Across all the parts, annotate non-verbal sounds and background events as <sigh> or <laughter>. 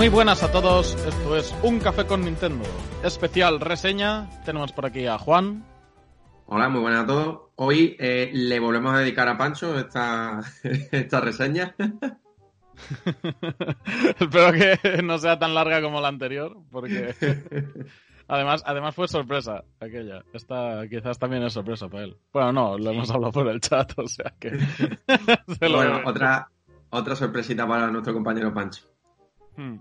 muy buenas a todos. Esto es Un Café con Nintendo. Especial reseña. Tenemos por aquí a Juan. Hola, muy buenas a todos. Hoy eh, le volvemos a dedicar a Pancho esta, <laughs> esta reseña. <laughs> Espero que no sea tan larga como la anterior, porque <laughs> además, además fue sorpresa aquella. Esta quizás también es sorpresa para él. Bueno, no, lo hemos hablado por el chat, o sea que... se lo- Bueno, otra, otra sorpresita para nuestro compañero Pancho. Hmm.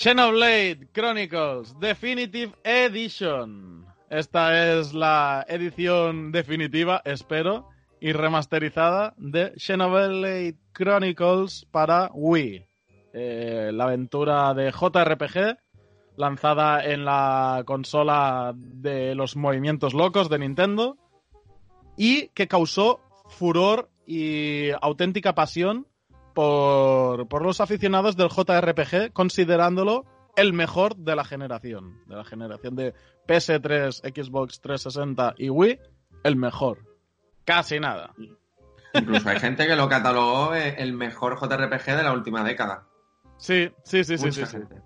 Xenoblade Chronicles Definitive Edition. Esta es la edición definitiva, espero, y remasterizada de Xenoblade Chronicles para Wii. Eh, la aventura de JRPG lanzada en la consola de los movimientos locos de Nintendo y que causó furor y auténtica pasión por, por los aficionados del JRPG, considerándolo el mejor de la generación. De la generación de PS3, Xbox 360 y Wii, el mejor. Casi nada. Incluso hay gente que lo catalogó eh, el mejor JRPG de la última década. Sí, sí, sí, sí, Mucha sí, sí. gente.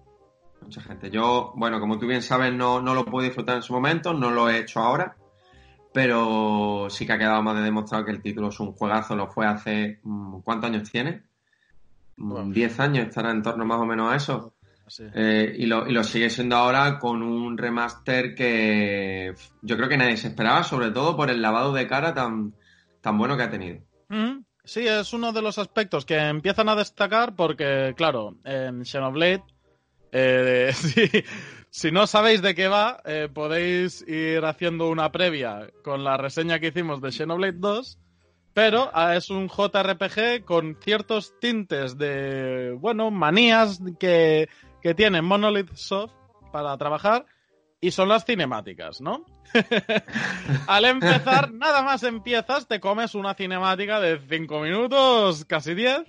Mucha gente. Yo, bueno, como tú bien sabes, no, no lo pude disfrutar en su momento, no lo he hecho ahora, pero sí que ha quedado más de demostrado que el título es un juegazo, lo fue hace... mm, ¿Cuántos años tiene? Bueno. 10 años, estará en torno más o menos a eso. Sí. Eh, y, lo, y lo sigue siendo ahora con un remaster que yo creo que nadie se esperaba, sobre todo por el lavado de cara tan, tan bueno que ha tenido. Mm, Sí, es uno de los aspectos que empiezan a destacar porque, claro, en Xenoblade, eh, <laughs> si, si no sabéis de qué va, eh, podéis ir haciendo una previa con la reseña que hicimos de Xenoblade 2, pero ah, es un JRPG con ciertos tintes de, bueno, manías que, que tiene Monolith Soft para trabajar y son las cinemáticas, ¿no? <laughs> Al empezar, nada más empiezas, te comes una cinemática de 5 minutos, casi 10,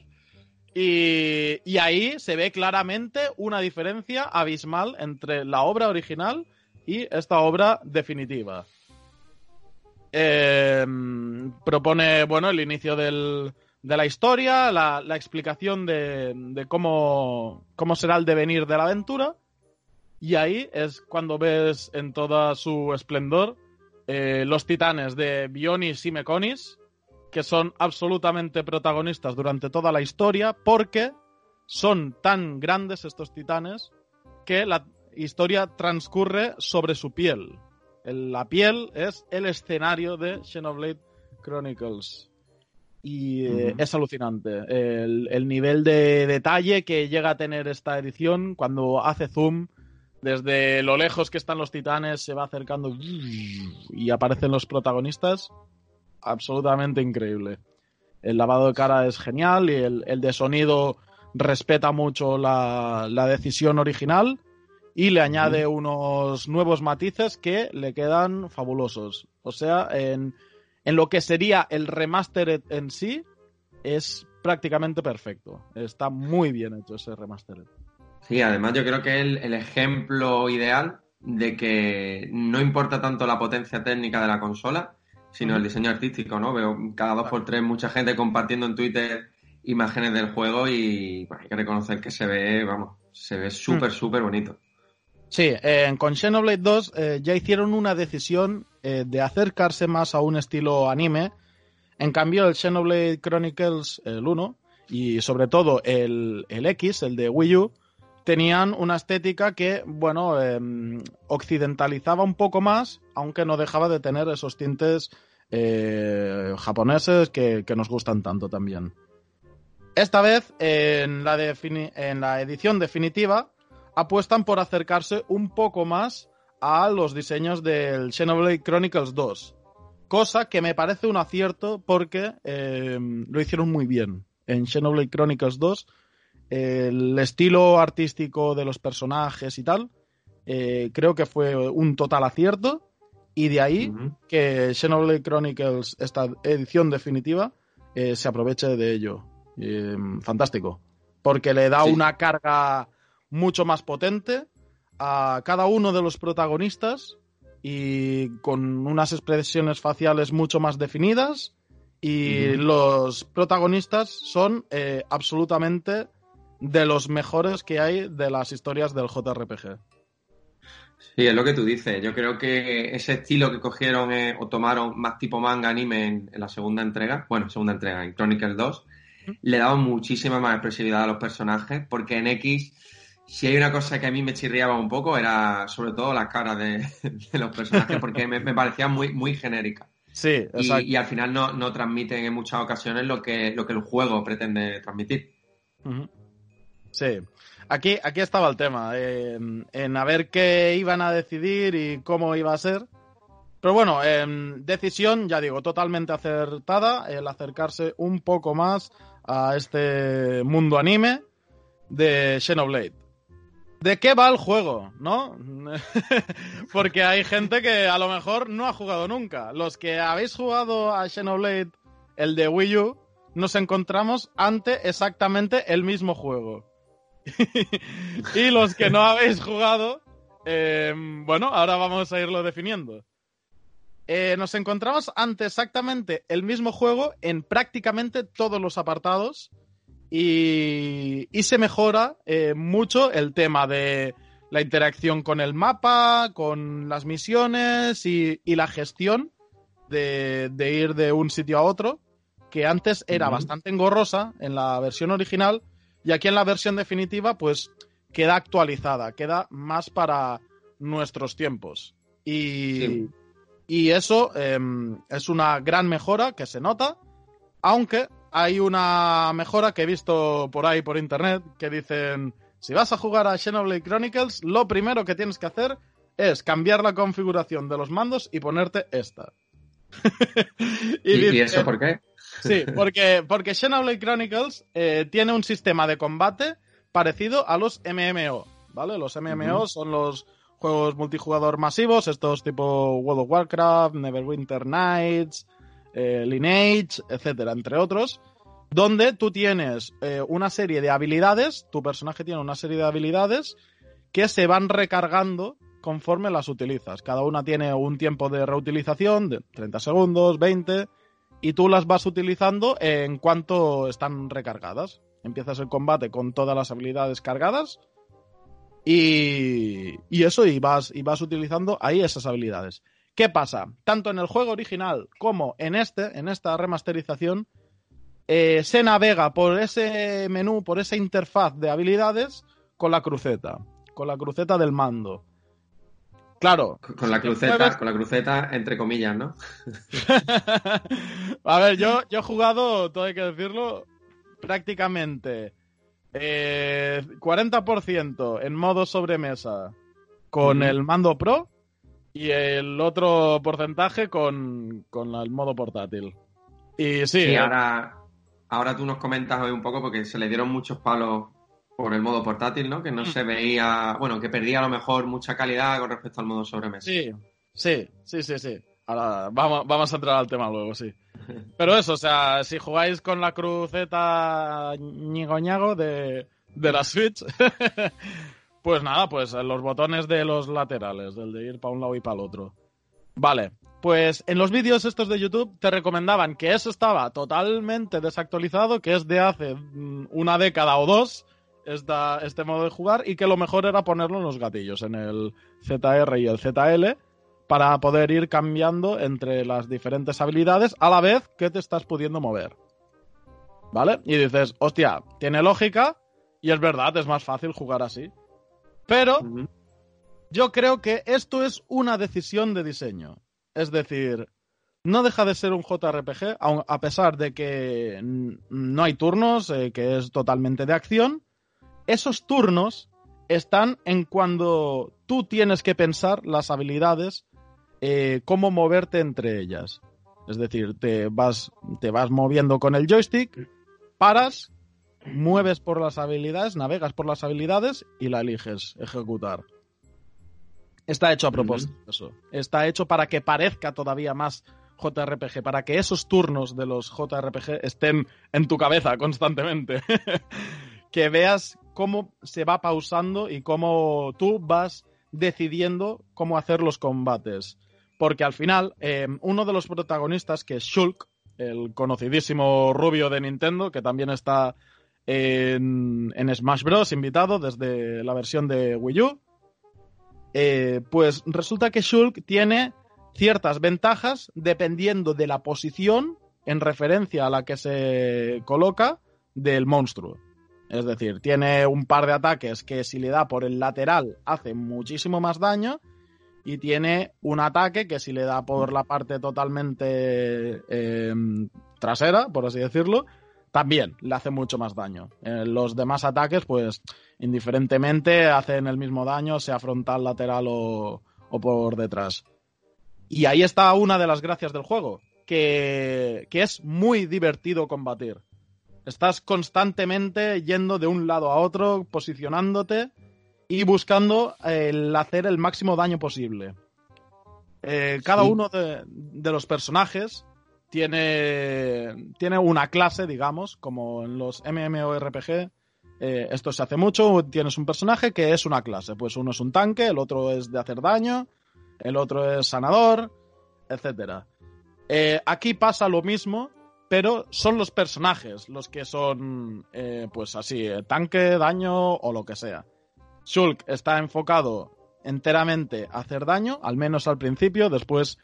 y, y ahí se ve claramente una diferencia abismal entre la obra original y esta obra definitiva. Eh, propone, bueno, el inicio de la historia, la, explicación de, de cómo, cómo será el devenir de la aventura. Y ahí es cuando ves en toda su esplendor eh, los titanes de Bionis y Meconis, que son absolutamente protagonistas durante toda la historia, porque son tan grandes estos titanes que la historia transcurre sobre su piel. La piel es el escenario de Xenoblade Chronicles. Y eh, es alucinante. El, el nivel de detalle que llega a tener esta edición cuando hace zoom desde lo lejos que están los titanes, se va acercando y aparecen los protagonistas. Absolutamente increíble. El lavado de cara es genial y el, el de sonido respeta mucho la, la decisión original y le añade unos nuevos matices que le quedan fabulosos. O sea, en, en lo que sería el remaster en sí, es prácticamente perfecto. Está muy bien hecho ese remaster. Sí, además yo creo que es el, el ejemplo ideal de que no importa tanto la potencia técnica de la consola, sino el diseño artístico, ¿no? Veo cada dos por tres mucha gente compartiendo en Twitter imágenes del juego y bueno, hay que reconocer que se ve, vamos, se ve súper, súper bonito. Sí, eh, con Xenoblade 2 eh, ya hicieron una decisión eh, de acercarse más a un estilo anime. En cambio, el Xenoblade Chronicles, el 1, y sobre todo el, el X, el de Wii U, tenían una estética que, bueno, em, occidentalizaba un poco más, aunque no dejaba de tener esos tintes eh, japoneses que, que nos gustan tanto también. Esta vez, en la, en la edición definitiva, apuestan por acercarse un poco más a los diseños del Xenoblade Chronicles 2. Cosa que me parece un acierto porque eh, lo hicieron muy bien. En Xenoblade Chronicles 2, el estilo artístico de los personajes y tal, eh, creo que fue un total acierto. Y de ahí que Xenoblade Chronicles, esta edición definitiva, eh, se aproveche de ello. Fantástico. Porque le da Sí. una carga mucho más potente a cada uno de los protagonistas y con unas expresiones faciales mucho más definidas. Y los protagonistas son eh, absolutamente de los mejores que hay de las historias del JRPG. Sí, es lo que tú dices. Yo creo que ese estilo que cogieron eh, o tomaron más tipo manga anime en, en la segunda entrega, bueno, segunda entrega, en Chronicles 2, le daba muchísima más expresividad a los personajes, porque en X, si hay una cosa que a mí me chirriaba un poco, era sobre todo las caras de, <laughs> de los personajes, porque me, me parecían muy, muy genéricas. Sí, Y, al final no, no transmiten en muchas ocasiones lo que, lo que el juego pretende transmitir. Sí. Aquí, aquí estaba el tema, eh, en a ver qué iban a decidir y cómo iba a ser. Pero bueno, decisión, ya digo, totalmente acertada, el acercarse un poco más a este mundo anime de Xenoblade. ¿De qué va el juego? ¿No? <laughs> Porque hay gente que a lo mejor no ha jugado nunca. Los que habéis jugado a Xenoblade, el de Wii U, nos encontramos ante exactamente el mismo juego. <laughs> y los que no habéis jugado, eh, bueno, ahora vamos a irlo definiendo. Eh, nos encontramos ante exactamente el mismo juego en prácticamente todos los apartados y, y se mejora eh, mucho el tema de la interacción con el mapa, con las misiones y, y la gestión de, de ir de un sitio a otro, que antes era bastante engorrosa en la versión original y aquí en la versión definitiva pues queda actualizada, queda más para nuestros tiempos. Y, Sí. y eso em, es una gran mejora que se nota, aunque hay una mejora que he visto por ahí por internet que dicen, si vas a jugar a Xenoblade Chronicles, lo primero que tienes que hacer es cambiar la configuración de los mandos y ponerte esta. <laughs> ¿Y, y dice- eso por qué? Sí, <laughs> porque, porque Xenoblade Chronicles eh, tiene un sistema de combate parecido a los MMO, ¿vale? Los MMO son los juegos multijugador masivos, estos tipo World of Warcraft, Neverwinter Nights, eh, Lineage, etcétera, entre otros, donde tú tienes eh, una serie de habilidades, tu personaje tiene una serie de habilidades que se van recargando conforme las utilizas. Cada una tiene un tiempo de reutilización de 30 segundos, 20, y tú las vas utilizando en cuanto están recargadas. Empiezas el combate con todas las habilidades cargadas y, y eso, y vas, y vas utilizando ahí esas habilidades. ¿Qué pasa? Tanto en el juego original como en este, en esta remasterización, eh, se navega por ese menú, por esa interfaz de habilidades con la cruceta, con la cruceta del mando. Claro, Con la cruceta, mueves- con la cruceta entre comillas, ¿no? <laughs> A ver, yo, yo he jugado, todo hay que decirlo, prácticamente eh, 40% en modo sobremesa con el mando Pro y el otro porcentaje con, con el modo portátil. Y sí, Sí, eh, ahora, ahora tú nos comentas hoy un poco porque se le dieron muchos palos por el modo portátil, ¿no? Que Mm. no se veía, bueno, que perdía a lo mejor mucha calidad con respecto al modo sobremesa. Sí, sí, sí, sí, sí. Ahora vamos, vamos a entrar al tema luego, sí. Pero eso, o sea, si jugáis con la cruceta ñigo ñago de, de la Switch, <laughs> pues nada, pues los botones de los laterales, del de ir para un lado y para el otro. Vale, pues en los vídeos estos de YouTube te recomendaban que eso estaba totalmente desactualizado, que es de hace mm, una década o dos, este modo de jugar y que lo mejor era ponerlo en los gatillos, en el ZR y el ZL, para poder ir cambiando entre las diferentes habilidades a la vez que te estás pudiendo mover. ¿Vale? Y dices, hostia, tiene lógica y es verdad, es más fácil jugar así. Pero yo creo que esto es una decisión de diseño. Es decir, no deja de ser un JRPG, a pesar de que no hay turnos, eh, que es totalmente de acción. Esos turnos están en cuando tú tienes que pensar las habilidades, eh, cómo moverte entre ellas. Es decir, te vas, te vas moviendo con el joystick, paras, mueves por las habilidades, navegas por las habilidades y la eliges ejecutar. Está hecho a propósito eso. Está hecho para que parezca todavía más JRPG, para que esos turnos de los JRPG estén en tu cabeza constantemente. <laughs> que veas cómo se va pausando y cómo tú vas decidiendo cómo hacer los combates. Porque al final, eh, uno de los protagonistas, que es Shulk, el conocidísimo rubio de Nintendo, que también está en, Smash Bros. invitado desde la versión de Wii U, eh, pues resulta que Shulk tiene ciertas ventajas dependiendo de la posición en referencia a la que se coloca del monstruo. Es decir, tiene un par de ataques que si le da por el lateral hace muchísimo más daño y tiene un ataque que si le da por la parte totalmente eh, trasera, por así decirlo, también le hace mucho más daño. Eh, los demás ataques, pues, indiferentemente, hacen el mismo daño, sea frontal, lateral o, por detrás. Y ahí está una de las gracias del juego, que, que es muy divertido combatir. Estás constantemente yendo de un lado a otro, posicionándote y buscando el hacer el máximo daño posible. Eh, cada uno de, de, los personajes tiene, tiene una clase, digamos, como en los MMORPG. Eh, esto se hace mucho, tienes un personaje que es una clase, pues uno es un tanque, el otro es de hacer daño, el otro es sanador, etc. Eh, aquí pasa lo mismo, pero son los personajes los que son, eh, pues así, tanque, daño o lo que sea. Shulk está enfocado enteramente a hacer daño, al menos al principio, después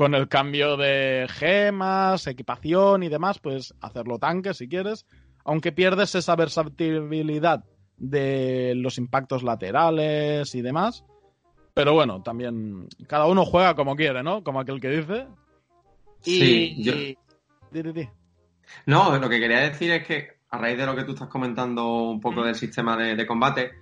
con el cambio de gemas, equipación y demás, pues hacerlo tanque si quieres, aunque pierdes esa versatilidad de los impactos laterales y demás. Pero bueno, también cada uno juega como quiere, ¿no? Como aquel que dice. sí, yo... No, lo que quería decir es que a raíz de lo que tú estás comentando un poco mm. del sistema de combate,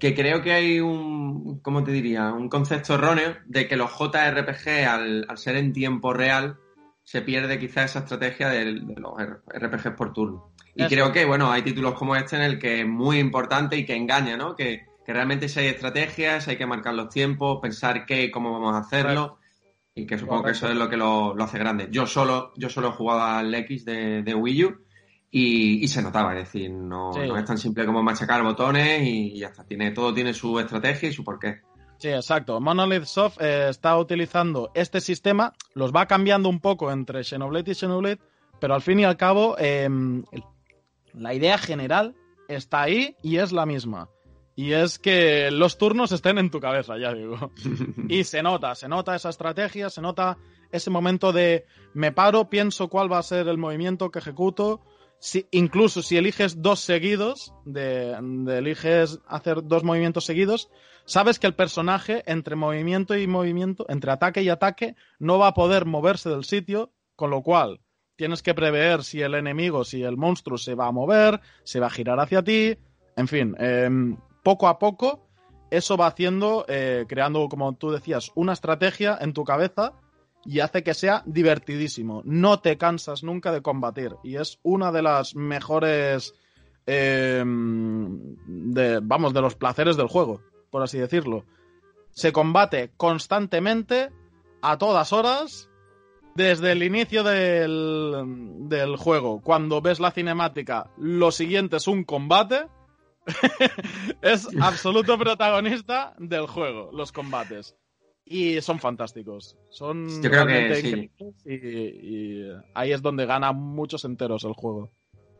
que creo que hay un, ¿cómo te diría? Un concepto erróneo de que los JRPG, al, ser en tiempo real, se pierde quizá esa estrategia de, los RPGs por turno. Y creo que, bueno, hay títulos como este en el que es muy importante y que engaña, ¿no? Que, realmente si hay estrategias, hay que marcar los tiempos, pensar qué y cómo vamos a hacerlo. Y que supongo que eso es lo que lo, hace grande. Yo solo, yo solo he jugado al X de, de Wii U y, se notaba, es decir, no, es tan simple como machacar botones y ya está. Tiene, todo tiene su estrategia y su porqué. Sí, exacto. Monolith Soft eh, está utilizando este sistema, los va cambiando un poco entre Xenoblade y Xenoblade, pero al fin y al cabo em, la idea general está ahí y es la misma. Y es que los turnos estén en tu cabeza, ya digo. <laughs> y se nota, se nota esa estrategia, se nota ese momento de me paro, pienso cuál va a ser el movimiento que ejecuto, incluso si eliges dos seguidos, de, eliges hacer dos movimientos seguidos, sabes que el personaje entre movimiento y movimiento, entre ataque y ataque, no va a poder moverse del sitio, con lo cual tienes que prever si el enemigo, si el monstruo se va a mover, se va a girar hacia ti, en fin, em, poco a poco eso va haciendo, eh, creando, como tú decías, una estrategia en tu cabeza y hace que sea divertidísimo. No te cansas nunca de combatir y es una de las mejores, de, vamos, de los placeres del juego, por así decirlo. Se combate constantemente, a todas horas, desde el inicio del, del juego. Cuando ves la cinemática, lo siguiente es un combate. <laughs> es absoluto protagonista del juego, los combates y son fantásticos. Son Yo creo que sí. y, ahí es donde gana muchos enteros el juego.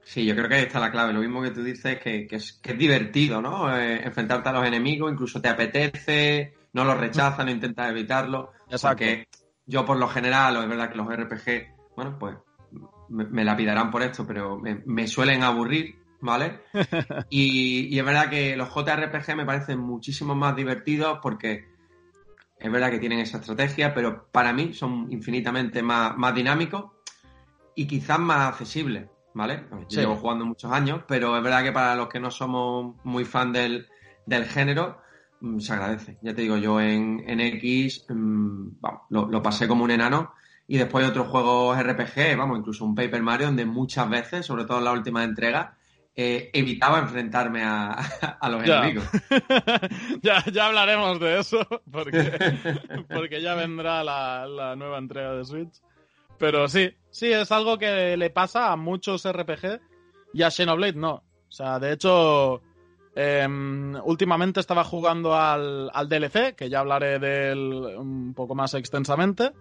Sí, yo creo que ahí está la clave. Lo mismo que tú dices, que, que, es, que es, divertido, ¿no? Eh, enfrentarte a los enemigos, incluso te apetece, no los rechazas, no intentas evitarlo. Exacto. Porque yo, por lo general, es verdad que los RPG, bueno, pues me, me lapidarán por esto, pero me, me suelen aburrir, ¿vale? <laughs> y, y, es verdad que los JRPG me parecen muchísimo más divertidos porque es verdad que tienen esa estrategia, pero para mí son infinitamente más, más dinámicos y quizás más accesibles, ¿vale? Yo sí. llevo jugando muchos años, pero es verdad que para los que no somos muy fan del, del género, mmm, se agradece. Ya te digo, yo en, en X mmm, vamos, lo, lo, pasé como un enano y después otros juegos RPG, vamos, incluso un Paper Mario, donde muchas veces, sobre todo en la última entrega, eh, evitaba enfrentarme a, a los ya. enemigos. <laughs> ya, ya hablaremos de eso, porque, <laughs> porque ya vendrá la, la, nueva entrega de Switch. Pero sí, sí, es algo que le pasa a muchos RPG y a Xenoblade no. O sea, de hecho, eh, últimamente estaba jugando al, al, DLC, que ya hablaré de él un poco más extensamente.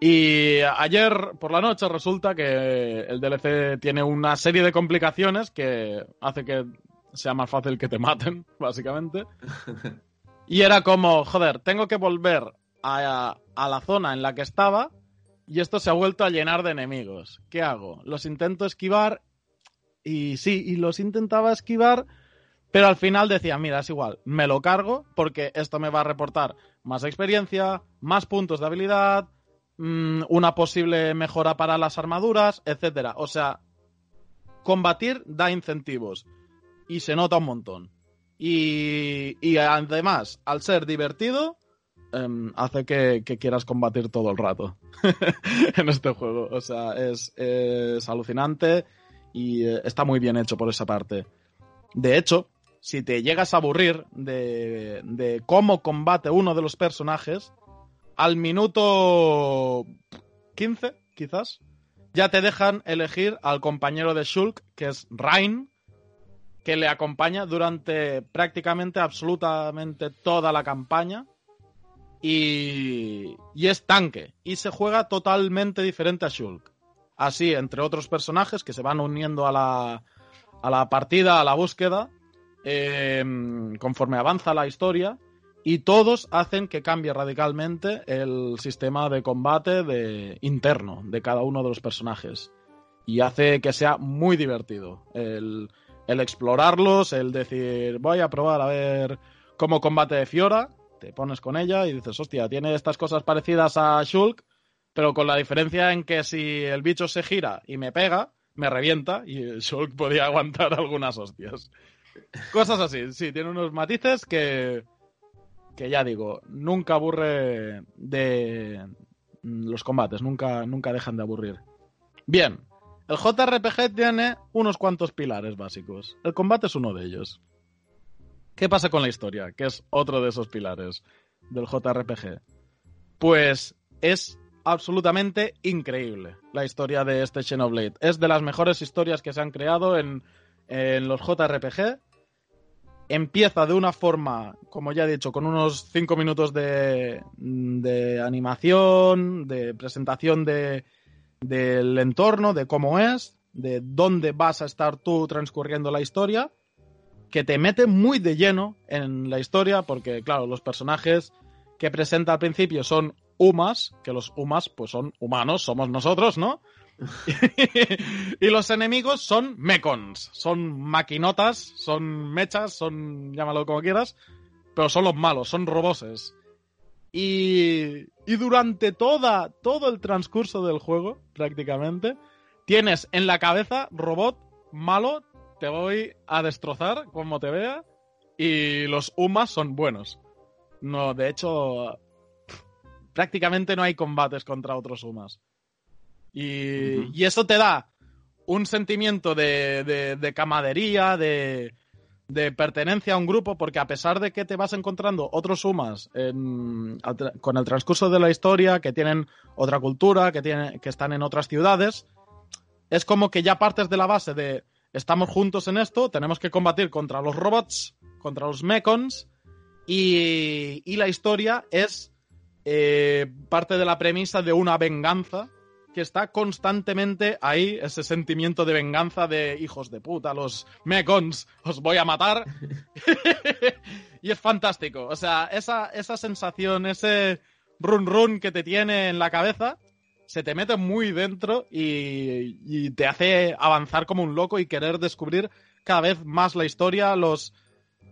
Y ayer por la noche resulta que el DLC tiene una serie de complicaciones que hace que sea más fácil que te maten, <laughs> básicamente. <laughs> Y era como, joder, tengo que volver a, a, la zona en la que estaba y esto se ha vuelto a llenar de enemigos. ¿Qué hago? Los intento esquivar y sí, y los intentaba esquivar, pero al final decía, mira, es igual, me lo cargo porque esto me va a reportar más experiencia, más puntos de habilidad, mmm, una posible mejora para las armaduras, etcétera. O sea, combatir da incentivos y se nota un montón. Y, y además, al ser divertido, eh, hace que, que, quieras combatir todo el rato <laughs> en este juego. O sea, es, es alucinante y eh, está muy bien hecho por esa parte. De hecho, si te llegas a aburrir de, de cómo combate uno de los personajes, al minuto 15, quizás, ya te dejan elegir al compañero de Shulk, que es Rain, que le acompaña durante prácticamente absolutamente toda la campaña. Y, y es tanque. Y se juega totalmente diferente a Shulk. Así, entre otros personajes que se van uniendo a la, a la partida, a la búsqueda, eh, conforme avanza la historia y todos hacen que cambie radicalmente el sistema de combate de, interno de cada uno de los personajes. Y hace que sea muy divertido el, el, explorarlos, el decir, voy a probar a ver cómo combate Fiora, te pones con ella y dices, hostia, tiene estas cosas parecidas a Shulk, pero con la diferencia en que si el bicho se gira y me pega, me revienta y Shulk podía aguantar <laughs> algunas hostias. Cosas así, sí, tiene unos matices que, que ya digo, nunca aburre de los combates, nunca, nunca dejan de aburrir. Bien, el JRPG tiene unos cuantos pilares básicos. El combate es uno de ellos. ¿Qué pasa con la historia? Que es otro de esos pilares del JRPG. Pues es absolutamente increíble la historia de este Xenoblade. Es de las mejores historias que se han creado en, en los JRPG empieza de una forma, como ya he dicho, con unos 5 minutos de, de, animación, de presentación de, del entorno, de cómo es, de dónde vas a estar tú transcurriendo la historia, que te mete muy de lleno en la historia, porque claro, los personajes que presenta al principio son humas, que los humas pues son humanos, somos nosotros, ¿no? <laughs> y los enemigos son mecons, son maquinotas, son mechas, son llámalo como quieras, pero son los malos, son roboses. Y, y durante toda, todo el transcurso del juego, prácticamente, tienes en la cabeza robot malo, te voy a destrozar como te vea, y los humas son buenos. No, de hecho, prácticamente no hay combates contra otros humas. Y, uh -huh. y eso te da un sentimiento de, de, de camadería, de, de, pertenencia a un grupo, porque a pesar de que te vas encontrando otros sumas en, con el transcurso de la historia, que tienen otra cultura, que, tienen, que están en otras ciudades, es como que ya partes de la base de estamos juntos en esto, tenemos que combatir contra los robots, contra los mechons, y, y la historia es eh, parte de la premisa de una venganza que está constantemente ahí, ese sentimiento de venganza de hijos de puta, los mecons, os voy a matar. <laughs> <laughs> y es fantástico. O sea, esa, esa sensación, ese run run que te tiene en la cabeza, se te mete muy dentro y, y te hace avanzar como un loco y querer descubrir cada vez más la historia, los,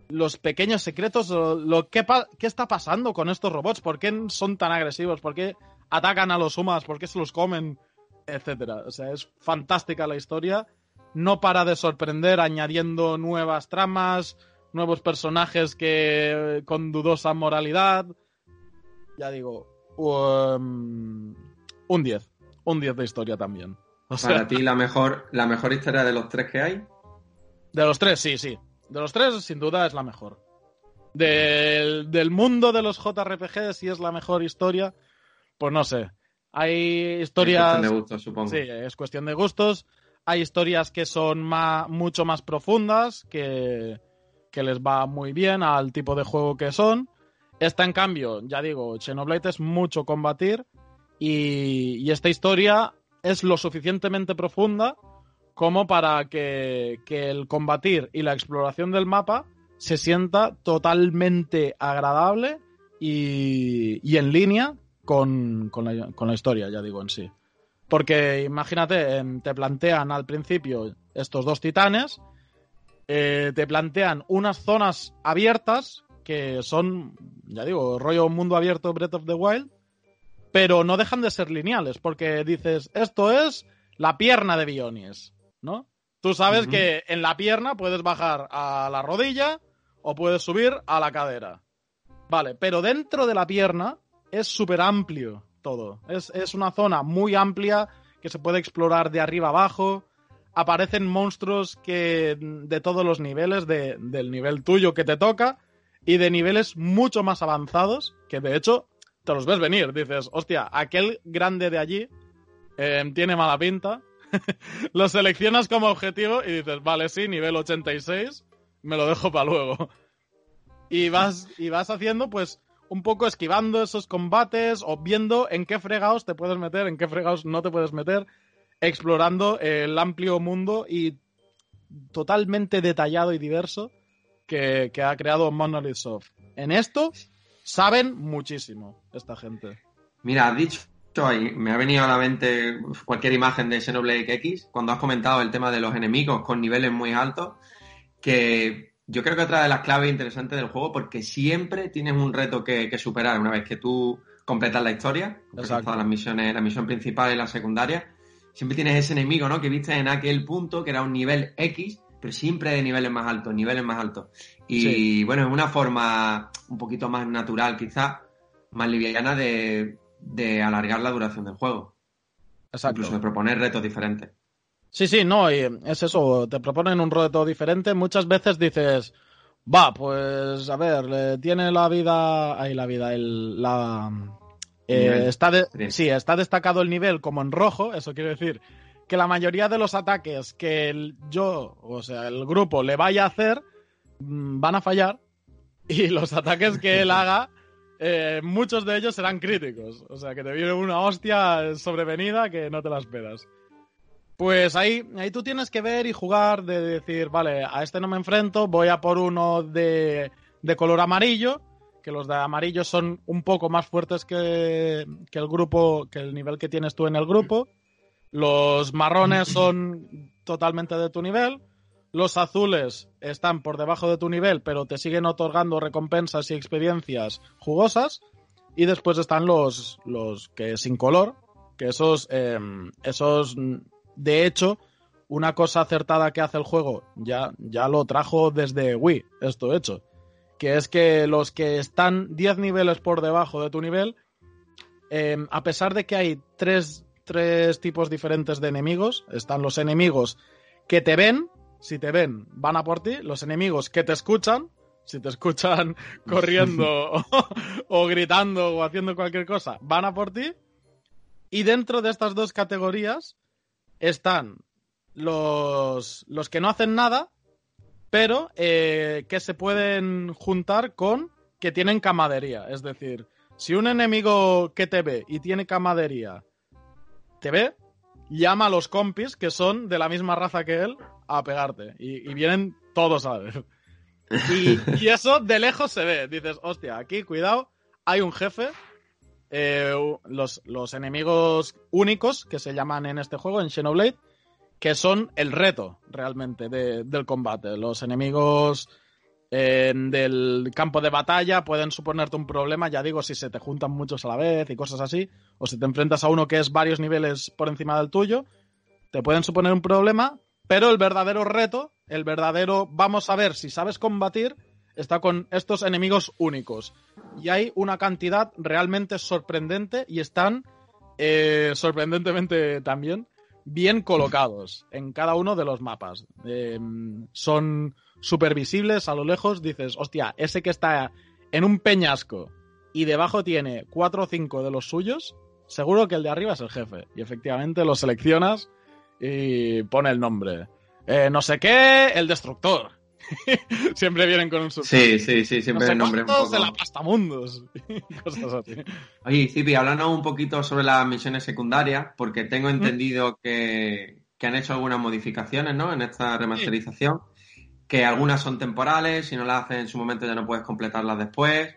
los pequeños secretos, lo, lo ¿qué, qué, está pasando con estos robots, por qué son tan agresivos, por qué atacan a los humanos, por qué se los comen, etcétera. O sea, es fantástica la historia. No para de sorprender añadiendo nuevas tramas, nuevos personajes que con dudosa moralidad. Ya digo, um, un 10. Un 10 de historia también. O sea, Para ti la mejor, la mejor historia de los tres que hay. De los tres, sí, sí. De los tres, sin duda, es la mejor. Del, del mundo de los JRPG, si es la mejor historia, pues no sé. Hay historias. Es cuestión de gustos, supongo. Sí, es cuestión de gustos. Hay historias que son más, mucho más profundas, que, que les va muy bien al tipo de juego que son. Esta, en cambio, ya digo, Xenoblade es mucho combatir y, y esta historia es lo suficientemente profunda como para que, que, el combatir y la exploración del mapa se sienta totalmente agradable y, y en línea con, con, la, con, la, historia, ya digo en sí. Porque imagínate, te plantean al principio estos dos titanes, eh, te plantean unas zonas abiertas que son, ya digo, rollo mundo abierto Breath of the Wild, pero no dejan de ser lineales, porque dices, esto es la pierna de Bionis, ¿no? Tú sabes uh -huh. que en la pierna puedes bajar a la rodilla o puedes subir a la cadera. Vale, pero dentro de la pierna es súper amplio todo. Es, es, una zona muy amplia que se puede explorar de arriba abajo. Aparecen monstruos que de todos los niveles, de, del nivel tuyo que te toca y de niveles mucho más avanzados que de hecho te los ves venir. Dices, hostia, aquel grande de allí eh, tiene mala pinta. <laughs> lo seleccionas como objetivo y dices, vale, sí, nivel 86, me lo dejo para luego. Y vas, y vas haciendo, pues, un poco esquivando esos combates o viendo en qué fregados te puedes meter, en qué fregados no te puedes meter, explorando el amplio mundo y totalmente detallado y diverso que, ha creado Monolith Soft. En esto saben muchísimo esta gente. Mira, has dicho, me ha venido a la mente cualquier imagen de Xenoblade X cuando has comentado el tema de los enemigos con niveles muy altos, que yo creo que otra de las claves interesantes del juego, porque siempre tienes un reto que, que superar una vez que tú completas la historia, todas las misiones, la misión principal y la secundaria, siempre tienes ese enemigo, ¿no? Que viste en aquel punto que era un nivel X, pero siempre de niveles más altos, niveles más altos. Y sí. bueno, es una forma un poquito más natural, quizá, más liviana de, de alargar la duración del juego. Exacto. Incluso de proponer retos diferentes. Sí, sí, no, y es eso, te proponen un reto diferente. Muchas veces dices, va, pues a ver, tiene la vida, ahí la vida, el, la... Eh, está de, sí, está destacado el nivel como en rojo, eso quiere decir que la mayoría de los ataques que el, yo, o sea, el grupo le vaya a hacer, mm, van a fallar y <laughs> los ataques que él haga, eh, muchos de ellos serán críticos. O sea, que te viene una hostia sobrevenida que no te la esperas. Pues ahí, ahí tú tienes que ver y jugar de decir, vale, a este no me enfrento, voy a por uno de, de color amarillo, que los de amarillo son un poco más fuertes que, que, el grupo, que el nivel que tienes tú en el grupo. Los marrones <laughs> son totalmente de tu nivel. Los azules están por debajo de tu nivel, pero te siguen otorgando recompensas y experiencias jugosas. Y después están los, los que sin color, que esos, eh, esos de hecho, una cosa acertada que hace el juego, ya, ya lo trajo desde Wii, esto hecho, que es que los que están 10 niveles por debajo de tu nivel, eh, a pesar de que hay tres, tres tipos diferentes de enemigos, están los enemigos que te ven, si te ven, van a por ti, los enemigos que te escuchan, si te escuchan <laughs> corriendo <laughs> o, o gritando o haciendo cualquier cosa, van a por ti, y dentro de estas dos categorías, están los, los que no hacen nada, pero eh, que se pueden juntar con que tienen camadería. Es decir, si un enemigo que te ve y tiene camadería te ve, llama a los compis que son de la misma raza que él a pegarte. Y, vienen todos a ver. Y, y, eso de lejos se ve. Dices, hostia, aquí, cuidado, hay un jefe. Eh, los, los, enemigos únicos que se llaman en este juego, en Xenoblade, que son el reto realmente de, del combate. Los enemigos eh, del campo de batalla pueden suponerte un problema, ya digo, si se te juntan muchos a la vez y cosas así, o si te enfrentas a uno que es varios niveles por encima del tuyo, te pueden suponer un problema, pero el verdadero reto, el verdadero vamos a ver si sabes combatir, está con estos enemigos únicos. Y hay una cantidad realmente sorprendente y están eh, sorprendentemente también bien colocados en cada uno de los mapas. Eh, son súper visibles a lo lejos. Dices, hostia, ese que está en un peñasco y debajo tiene cuatro o cinco de los suyos, seguro que el de arriba es el jefe. Y efectivamente lo seleccionas y pone el nombre. Eh, no sé qué, el destructor. <laughs> siempre vienen con un Sí, sí, sí, siempre no sé el poco... de la pasta mundos. <laughs> Cosas así. Oye, Zipi, háblanos un poquito sobre las misiones secundarias, porque tengo entendido que, que, han hecho algunas modificaciones, ¿no? En esta remasterización. Sí. Que algunas son temporales, si no las haces en su momento ya no puedes completarlas después.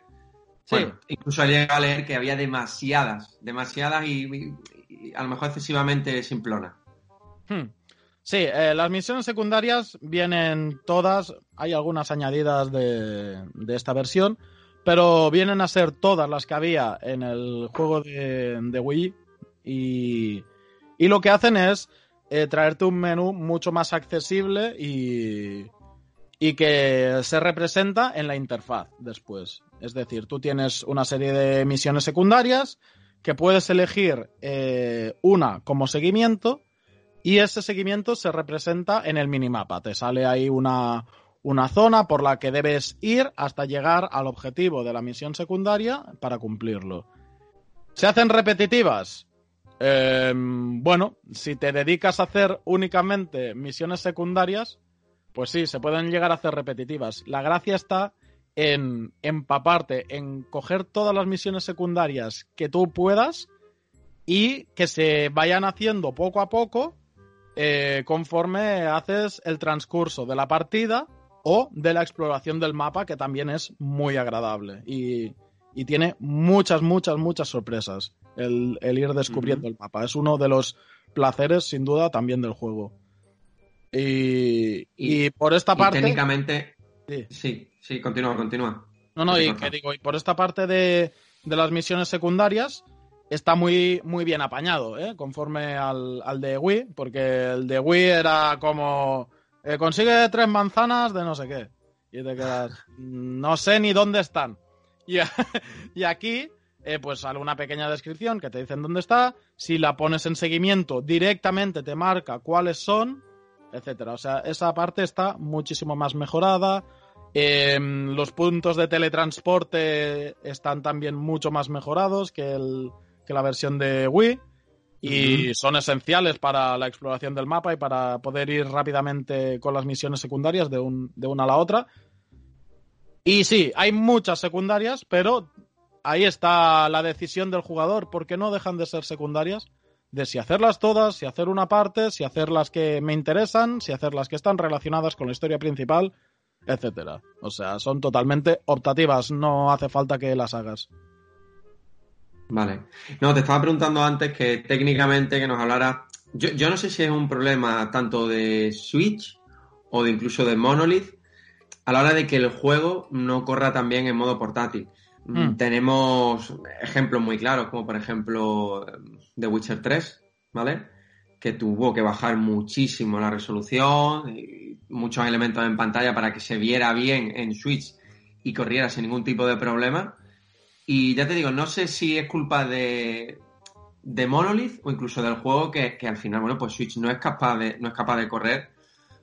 Sí. Bueno, incluso he llegado a leer que había demasiadas, demasiadas y, y, y a lo mejor excesivamente simplonas. Hmm. Sí, eh, las misiones secundarias vienen todas, hay algunas añadidas de, de, esta versión, pero vienen a ser todas las que había en el juego de, de Wii y, y, lo que hacen es eh, traerte un menú mucho más accesible y, y que se representa en la interfaz después. Es decir, tú tienes una serie de misiones secundarias que puedes elegir eh, una como seguimiento y ese seguimiento se representa en el minimapa. Te sale ahí una, una zona por la que debes ir hasta llegar al objetivo de la misión secundaria para cumplirlo. ¿Se hacen repetitivas? Eh, bueno, si te dedicas a hacer únicamente misiones secundarias, pues sí, se pueden llegar a hacer repetitivas. La gracia está en empaparte, en coger todas las misiones secundarias que tú puedas y que se vayan haciendo poco a poco eh, conforme haces el transcurso de la partida o de la exploración del mapa, que también es muy agradable y, y tiene muchas, muchas, muchas sorpresas el, el ir descubriendo uh -huh. el mapa. Es uno de los placeres, sin duda, también del juego. Y, y, y por esta parte. técnicamente. Sí. sí, sí, continúa, continúa. No, no, y que digo, y por esta parte de, de las misiones secundarias, está muy, muy bien apañado, ¿eh? conforme al, al, de Wii, porque el de Wii era como eh, consigue tres manzanas de no sé qué. Y te quedas, <laughs> no sé ni dónde están. Y, <laughs> y aquí, eh, pues sale una pequeña descripción que te dicen dónde está. Si la pones en seguimiento, directamente te marca cuáles son, etcétera. O sea, esa parte está muchísimo más mejorada. Eh, los puntos de teletransporte están también mucho más mejorados que el, que la versión de Wii y uh -huh. son esenciales para la exploración del mapa y para poder ir rápidamente con las misiones secundarias de, un, de una a la otra. Y sí, hay muchas secundarias, pero ahí está la decisión del jugador, porque no dejan de ser secundarias, de si hacerlas todas, si hacer una parte, si hacer las que me interesan, si hacer las que están relacionadas con la historia principal, etcétera. O sea, son totalmente optativas, no hace falta que las hagas. Vale. No, te estaba preguntando antes que técnicamente que nos hablara. Yo, yo, no sé si es un problema tanto de Switch o de incluso de Monolith a la hora de que el juego no corra también en modo portátil. Mm. Tenemos ejemplos muy claros, como por ejemplo The Witcher 3, ¿vale? Que tuvo que bajar muchísimo la resolución, y muchos elementos en pantalla para que se viera bien en Switch y corriera sin ningún tipo de problema. Y ya te digo, no sé si es culpa de, de Monolith o incluso del juego que, que, al final, bueno, pues Switch no es capaz de, no es capaz de correr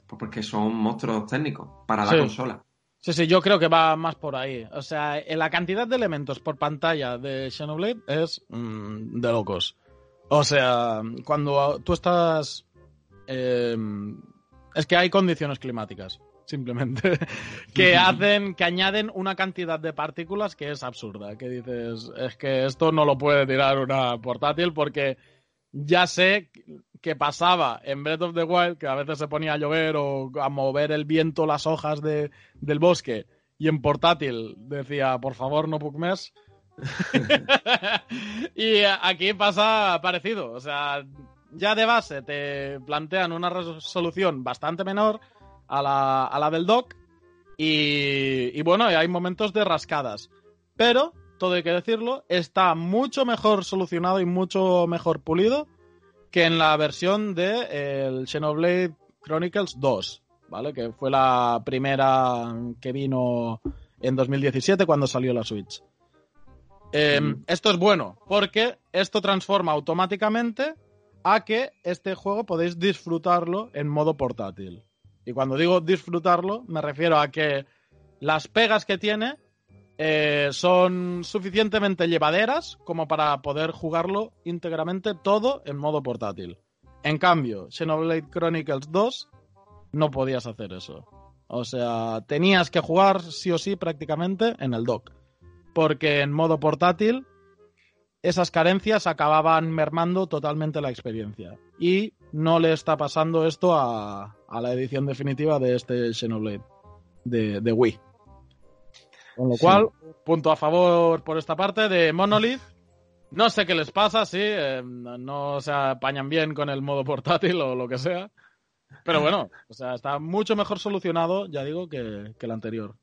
pues porque son monstruos técnicos para la sí. consola. Sí, sí, yo creo que va más por ahí. O sea, la cantidad de elementos por pantalla de Xenoblade es mmm, de locos. O sea, cuando tú estás... Eh, es que hay condiciones climáticas simplemente, <laughs> que hacen, que añaden una cantidad de partículas que es absurda, que dices, es que esto no lo puede tirar una portátil porque ya sé que pasaba en Breath of the Wild, que a veces se ponía a llover o a mover el viento las hojas de, del bosque, y en portátil decía, por favor, no Pugmes. <laughs> <laughs> y aquí pasa parecido, o sea, ya de base te plantean una resolución bastante menor a la, a la del dock, y, y bueno, hay momentos de rascadas. Pero, todo hay que decirlo, está mucho mejor solucionado y mucho mejor pulido que en la versión de el Xenoblade Chronicles 2, ¿vale? Que fue la primera que vino en 2017 cuando salió la Switch. Eh, mm. Esto es bueno, porque esto transforma automáticamente a que este juego podéis disfrutarlo en modo portátil. Y cuando digo disfrutarlo, me refiero a que las pegas que tiene eh, son suficientemente llevaderas como para poder jugarlo íntegramente todo en modo portátil. En cambio, Xenoblade Chronicles 2 no podías hacer eso. O sea, tenías que jugar sí o sí prácticamente en el dock. Porque en modo portátil esas carencias acababan mermando totalmente la experiencia. Y no le está pasando esto a, la edición definitiva de este Xenoblade de, de Wii. Con lo cual, punto a favor por esta parte de Monolith. No sé qué les pasa, sí, eh, no se apañan bien con el modo portátil o lo que sea. Pero bueno, o sea, está mucho mejor solucionado, ya digo, que, el anterior.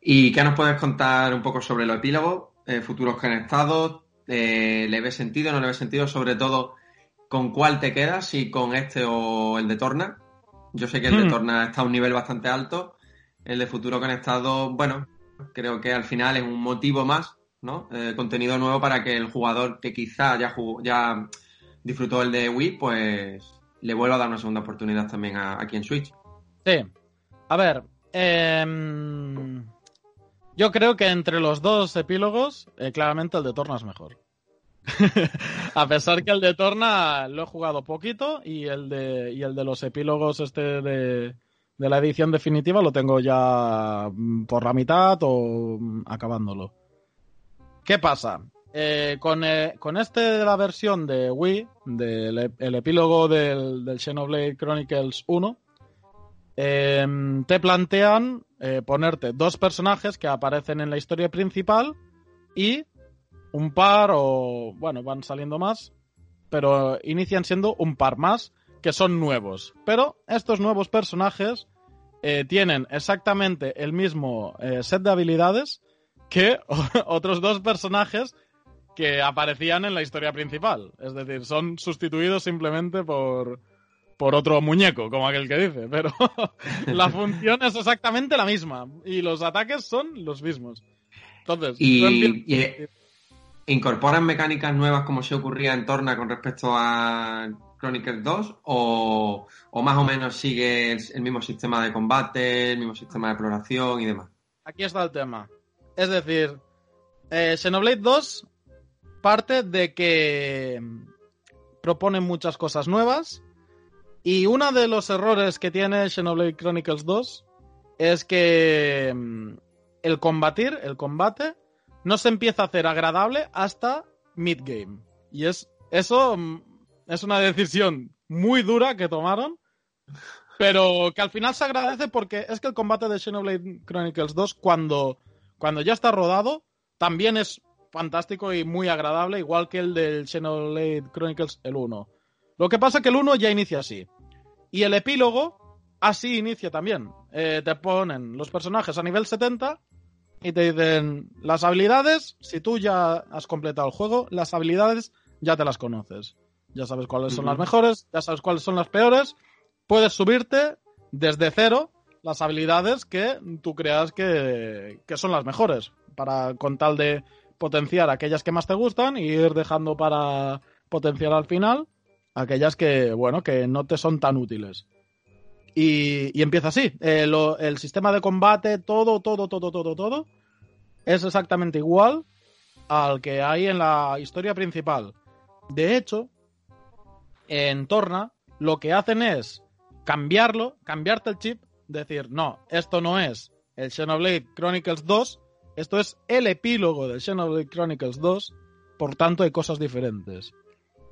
¿Y qué nos puedes contar un poco sobre los epílogos, eh, futuros conectados? Eh, ¿Le ves sentido, no le ves sentido? Sobre todo, ¿con cuál te quedas? Si con este o el de Torna. Yo sé que el de hmm. Torna está a un nivel bastante alto, el de futuro conectado, bueno, creo que al final es un motivo más, ¿no? Eh, contenido nuevo para que el jugador que quizá ya, ya disfrutó el de Wii, pues le vuelva a dar una segunda oportunidad también aquí en Switch. Sí. A ver, em, yo creo que entre los dos epílogos, eh, claramente el de Torna es mejor. <laughs> a pesar que el de Torna lo he jugado poquito y el de, y el de los epílogos este de, de la edición definitiva lo tengo ya mm, por la mitad o mm, acabándolo. ¿Qué pasa? Eh, con, eh, con, este de la versión de Wii, del el epílogo del, del, Xenoblade Chronicles 1, em, te plantean eh, ponerte dos personajes que aparecen en la historia principal y un par o, bueno, van saliendo más, pero inician siendo un par más que son nuevos. Pero estos nuevos personajes eh, tienen exactamente el mismo eh, set de habilidades que <laughs> otros dos personajes que aparecían en la historia principal. Es decir, son sustituidos simplemente por, por otro muñeco, como aquel que dice. Pero <laughs> la función es exactamente la misma y los ataques son los mismos. Entonces, y, incorporan mecánicas nuevas como se ocurría en Torna con respecto a Chronicles 2 o, más o menos sigue el, mismo sistema de combate, el mismo sistema de exploración y demás? Aquí está el tema. Es decir, eh, Xenoblade 2 parte de que propone muchas cosas nuevas y uno de los errores que tiene Xenoblade Chronicles 2 es que mm, el combatir, el combate, no se empieza a hacer agradable hasta mid-game. Y es eso mm, es una decisión muy dura que tomaron, pero que al final se agradece porque es que el combate de Xenoblade Chronicles 2, cuando, cuando ya está rodado, también es fantástico y muy agradable, igual que el del Xenoblade Chronicles el 1. Lo que pasa es que el 1 ya inicia así. Y el epílogo así inicia también. Eh, te ponen los personajes a nivel 70 y te dicen las habilidades, si tú ya has completado el juego, las habilidades ya te las conoces. Ya sabes cuáles son las mejores, ya sabes cuáles son las peores, puedes subirte desde cero las habilidades que tú creas que, son las mejores, para con tal de potenciar aquellas que más te gustan y ir dejando para potenciar al final aquellas que, bueno, que no te son tan útiles. Y, empieza así. Eh, el sistema de combate, todo, todo, todo, todo, todo, es exactamente igual al que hay en la historia principal. De hecho, en Torna, lo que hacen es cambiarlo, cambiarte el chip, decir, no, esto no es el Xenoblade Chronicles 2, esto es el epílogo del Xenoblade Chronicles 2, por tanto hay cosas diferentes.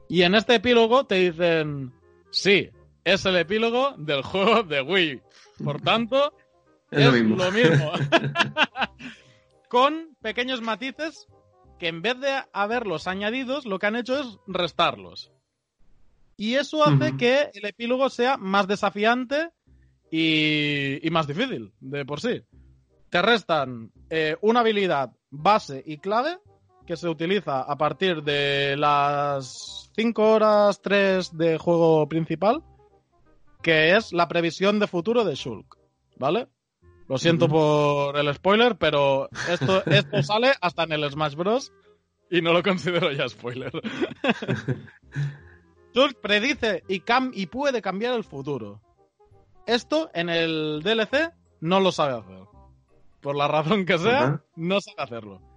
Y en este epílogo te dicen, sí, es el epílogo del juego de Wii. Por tanto, es, lo mismo. Lo mismo. <laughs> Con pequeños matices que en vez de haberlos añadidos, lo que han hecho es restarlos. Y eso hace que el epílogo sea más desafiante y, más difícil de por sí. Te restan eh, una habilidad base y clave que se utiliza a partir de las 5 horas 3 de juego principal, que es la previsión de futuro de Shulk. ¿Vale? Lo siento por el spoiler, pero esto, <laughs> esto sale hasta en el Smash Bros. y no lo considero ya spoiler. <laughs> Shulk predice y, y puede cambiar el futuro. Esto en el DLC no lo sabe hacer. Por la razón que sea, no sabe hacerlo.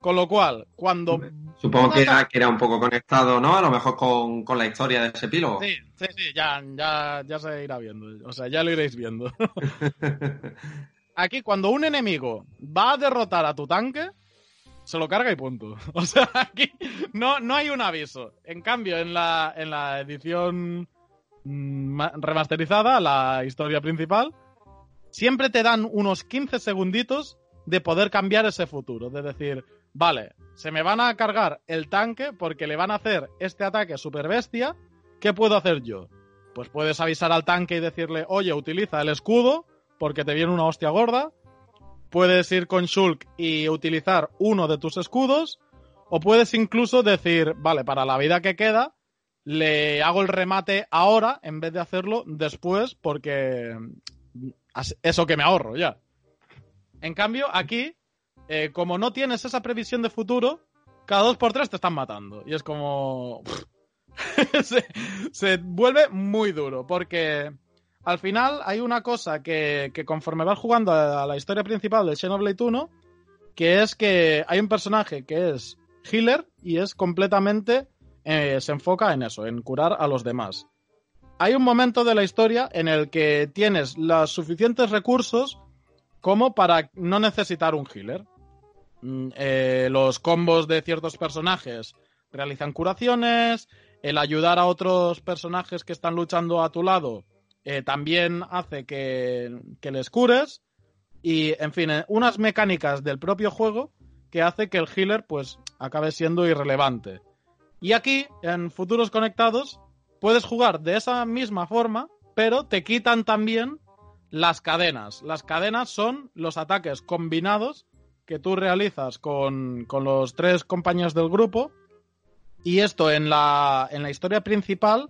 Con lo cual, cuando. Supongo que era, que era, un poco conectado, ¿no? A lo mejor con, la historia de ese epílogo. Sí, sí, sí, ya, ya, ya se irá viendo. O sea, ya lo iréis viendo. <laughs> Aquí, cuando un enemigo va a derrotar a tu tanque, se lo carga y punto. <laughs> O sea, aquí no, no hay un aviso. En cambio, en la, en la edición mm, remasterizada, la historia principal, siempre te dan unos 15 segunditos de poder cambiar ese futuro. De decir, vale, se me van a cargar el tanque porque le van a hacer este ataque super bestia. ¿Qué puedo hacer yo? Pues puedes avisar al tanque y decirle, oye, utiliza el escudo porque te viene una hostia gorda. Puedes ir con Shulk y utilizar uno de tus escudos. O puedes incluso decir, vale, para la vida que queda, le hago el remate ahora en vez de hacerlo después porque eso que me ahorro ya. En cambio, aquí eh, como no tienes esa previsión de futuro, cada dos por tres te están matando. Y es como... <laughs> se, vuelve muy duro, porque al final hay una cosa que, conforme vas jugando a, la historia principal de Xenoblade 1, que es que hay un personaje que es healer y es completamente... Eh, se enfoca en eso, en curar a los demás. Hay un momento de la historia en el que tienes los suficientes recursos como para no necesitar un healer. Mm, eh, los combos de ciertos personajes realizan curaciones, el ayudar a otros personajes que están luchando a tu lado eh, también hace que, les cures y, en fin, eh, unas mecánicas del propio juego que hace que el healer pues acabe siendo irrelevante. Y aquí, en futuros conectados, puedes jugar de esa misma forma, pero te quitan también las cadenas. Las cadenas son los ataques combinados que tú realizas con, los tres compañeros del grupo. Y esto en la, en la historia principal,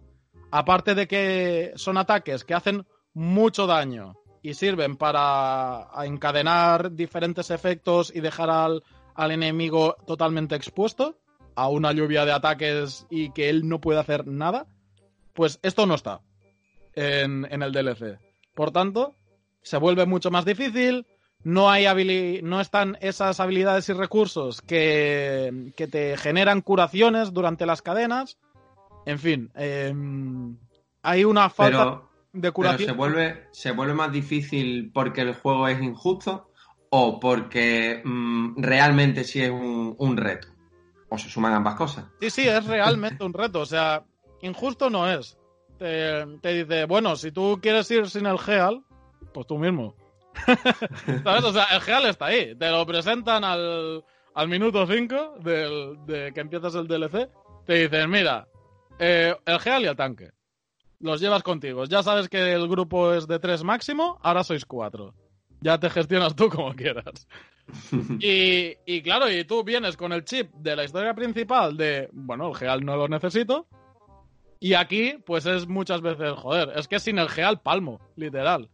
aparte de que son ataques que hacen mucho daño y sirven para encadenar diferentes efectos y dejar al, al enemigo totalmente expuesto a una lluvia de ataques y que él no puede hacer nada, pues esto no está en, en el DLC. Por tanto, se vuelve mucho más difícil, no, hay no están esas habilidades y recursos que, te generan curaciones durante las cadenas. En fin, em, hay una falta de curación. se, vuelve, ¿Se vuelve más difícil porque el juego es injusto o porque mm, realmente sí es un, reto? ¿O se suman ambas cosas? Sí, sí, es realmente un reto. O sea, injusto no es. Te, te dice, bueno, si tú quieres ir sin el Geal, pues tú mismo. <laughs> ¿Sabes? O sea, el Geal está ahí. Te lo presentan al, al minuto 5 de que empiezas el DLC. Te dicen, mira, eh, el Geal y el tanque. Los llevas contigo. Ya sabes que el grupo es de 3 máximo, ahora sois 4. Ya te gestionas tú como quieras. <laughs> y, y, claro, y tú vienes con el chip de la historia principal de, bueno, el Geal no lo necesito. Y aquí, pues es muchas veces, joder, es que sin el Geal palmo, literal.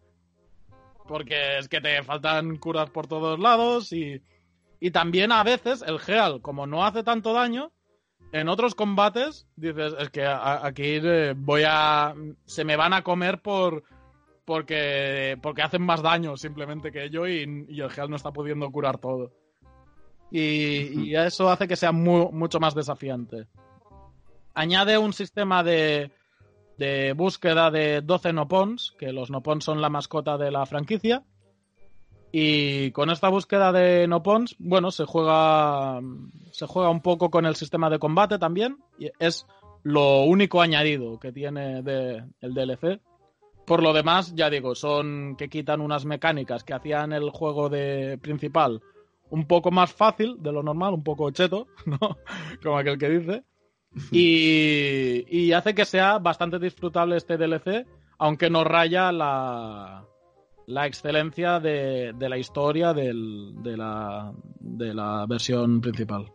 Porque es que te faltan curas por todos lados y, y también a veces el Geal, como no hace tanto daño, en otros combates dices, es que aquí eh, voy a... se me van a comer por... Porque, porque hacen más daño simplemente que yo y, el Geal no está pudiendo curar todo. Y, y eso hace que sea mucho más desafiante. Añade un sistema de, de búsqueda de 12 Nopons, que los Nopons son la mascota de la franquicia. Y con esta búsqueda de Nopons, bueno, se juega, se juega un poco con el sistema de combate también. Y es lo único añadido que tiene de, el DLC. Por lo demás, ya digo, son que quitan unas mecánicas que hacían el juego de principal un poco más fácil de lo normal, un poco cheto, <laughs> ¿no? Como aquel que dice. Y, y hace que sea bastante disfrutable este DLC, aunque no raya la, la excelencia de, de la historia del, de, la, de la versión principal.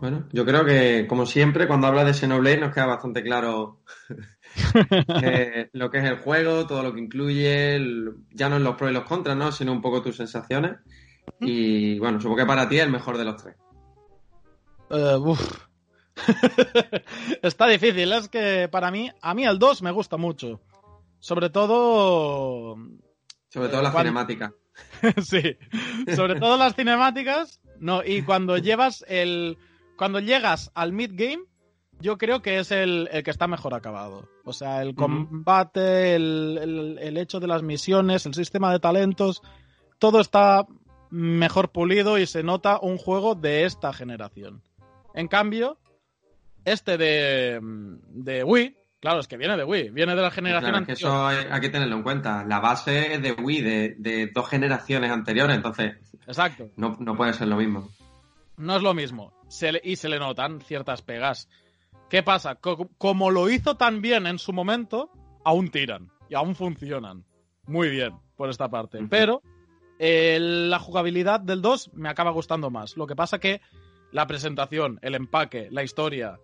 Bueno, yo creo que, como siempre, cuando habla de Xenoblade nos queda bastante claro <laughs> eh, lo que es el juego, todo lo que incluye, el- ya no en los pros y los contras, ¿no? Sino un poco tus sensaciones. Y bueno, supongo que para ti es el mejor de los tres. Eh, uf. <laughs> Está difícil, es que para mí, a mí el 2 me gusta mucho. Sobre todo, Sobre Eh, todo la ¿cuál? cinemática. <laughs> sí, sobre todo las cinemáticas, no, y cuando <laughs> llevas el, cuando llegas al mid game, yo creo que es el, el que está mejor acabado. O sea, el combate, el, el- el hecho de las misiones, el sistema de talentos, todo está mejor pulido y se nota un juego de esta generación. En cambio, este de, de Wii, claro, es que viene de Wii, viene de la generación Claro, es que anterior. eso hay, hay que tenerlo en cuenta. La base es de Wii, de, de dos generaciones anteriores, entonces Exacto. no, no puede ser lo mismo. No es lo mismo. Se le- y se le notan ciertas pegas. ¿Qué pasa? Co- como lo hizo tan bien en su momento, aún tiran y aún funcionan. Muy bien por esta parte. Pero eh, la jugabilidad del 2 me acaba gustando más. Lo que pasa que la presentación, el empaque, la historia,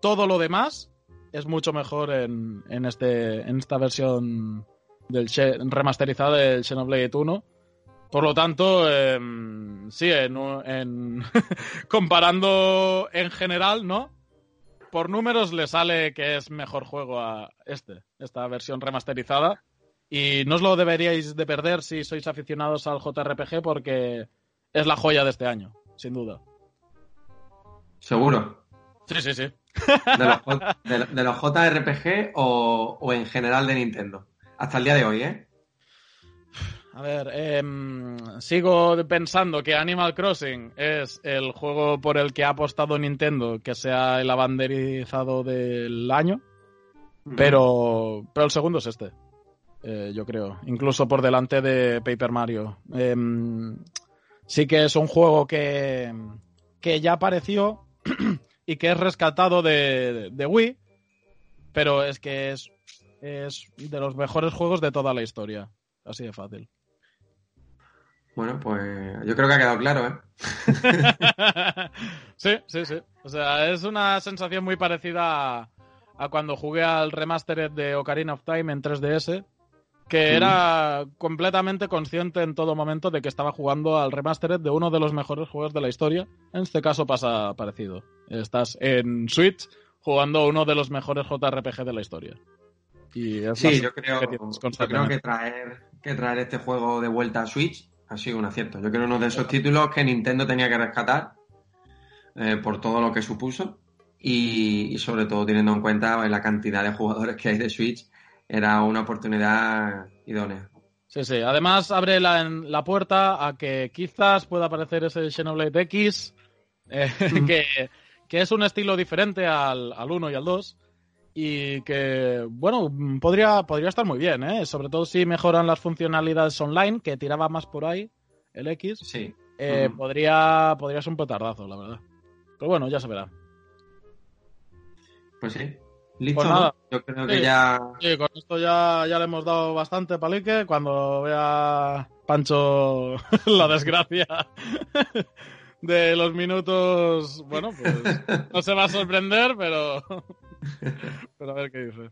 todo lo demás es mucho mejor en, en este, en esta versión del remasterizada del Xenoblade 1. Por lo tanto, em, sí, en, en- <laughs> comparando en general, ¿no? Por números le sale que es mejor juego a este, esta versión remasterizada. Y no os lo deberíais de perder si sois aficionados al JRPG porque es la joya de este año, sin duda. Seguro. Sí, sí, sí. De los, de, de los JRPG o, o en general de Nintendo. Hasta el día de hoy, ¿eh? A ver, em, sigo pensando que Animal Crossing es el juego por el que ha apostado Nintendo que sea el abanderizado del año. Pero, pero el segundo es este, eh, yo creo. Incluso por delante de Paper Mario. Em, sí que es un juego que, que ya apareció <clears throat> y que es rescatado de, de Wii, pero es que es, es de los mejores juegos de toda la historia. Así de fácil. Bueno, pues yo creo que ha quedado claro, ¿eh? <laughs> sí, sí, sí. O sea, es una sensación muy parecida a, a cuando jugué al remastered de Ocarina of Time en 3DS, que era completamente consciente en todo momento de que estaba jugando al remastered de uno de los mejores juegos de la historia. En este caso pasa parecido. Estás en Switch jugando uno de los mejores JRPG de la historia. Y es Sí, yo creo, que yo creo que traer, que traer este juego de vuelta a Switch ha sido un acierto. Yo creo uno de esos títulos que Nintendo tenía que rescatar eh, por todo lo que supuso y, y sobre todo teniendo en cuenta la cantidad de jugadores que hay de Switch, era una oportunidad idónea. Sí, sí. Además, abre la, la puerta a que quizás pueda aparecer ese Xenoblade X, <laughs> eh, Mm. que, que es un estilo diferente al, al 1 y al 2. Y que, bueno, podría, podría estar muy bien, ¿eh? Sobre todo si mejoran las funcionalidades online, que tiraba más por ahí, el X. Sí. eh, podría, podría ser un petardazo, la verdad. Pero bueno, ya se verá. Pues sí. Listo, Pues ¿no? nada. Yo creo Sí. que ya. Sí, con esto ya, ya le hemos dado bastante palique. Cuando vea Pancho <laughs> la desgracia <laughs> de los minutos, bueno, pues no se va a sorprender, pero, <laughs> pero a ver qué dice.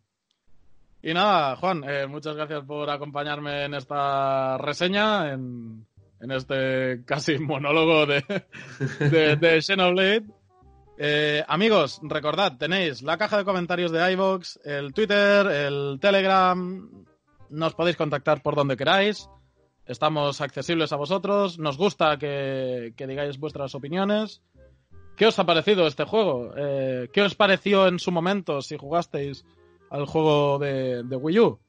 Y nada, Juan, eh, muchas gracias por acompañarme en esta reseña, en, en este casi monólogo de, de, de Xenoblade. Eh, amigos, recordad, tenéis la caja de comentarios de iVoox, el Twitter, el Telegram. Nos podéis contactar por donde queráis. Estamos accesibles a vosotros. Nos gusta que, digáis vuestras opiniones. ¿Qué os ha parecido este juego? Eh, ¿Qué os pareció en su momento si jugasteis al juego de, Wii U?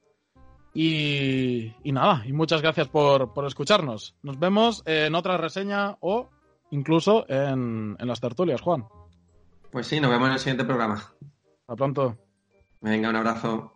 Y, nada, y muchas gracias por, por escucharnos. Nos vemos en otra reseña o incluso en, en las tertulias, Juan. Pues sí, nos vemos en el siguiente programa. Hasta pronto. Venga, un abrazo.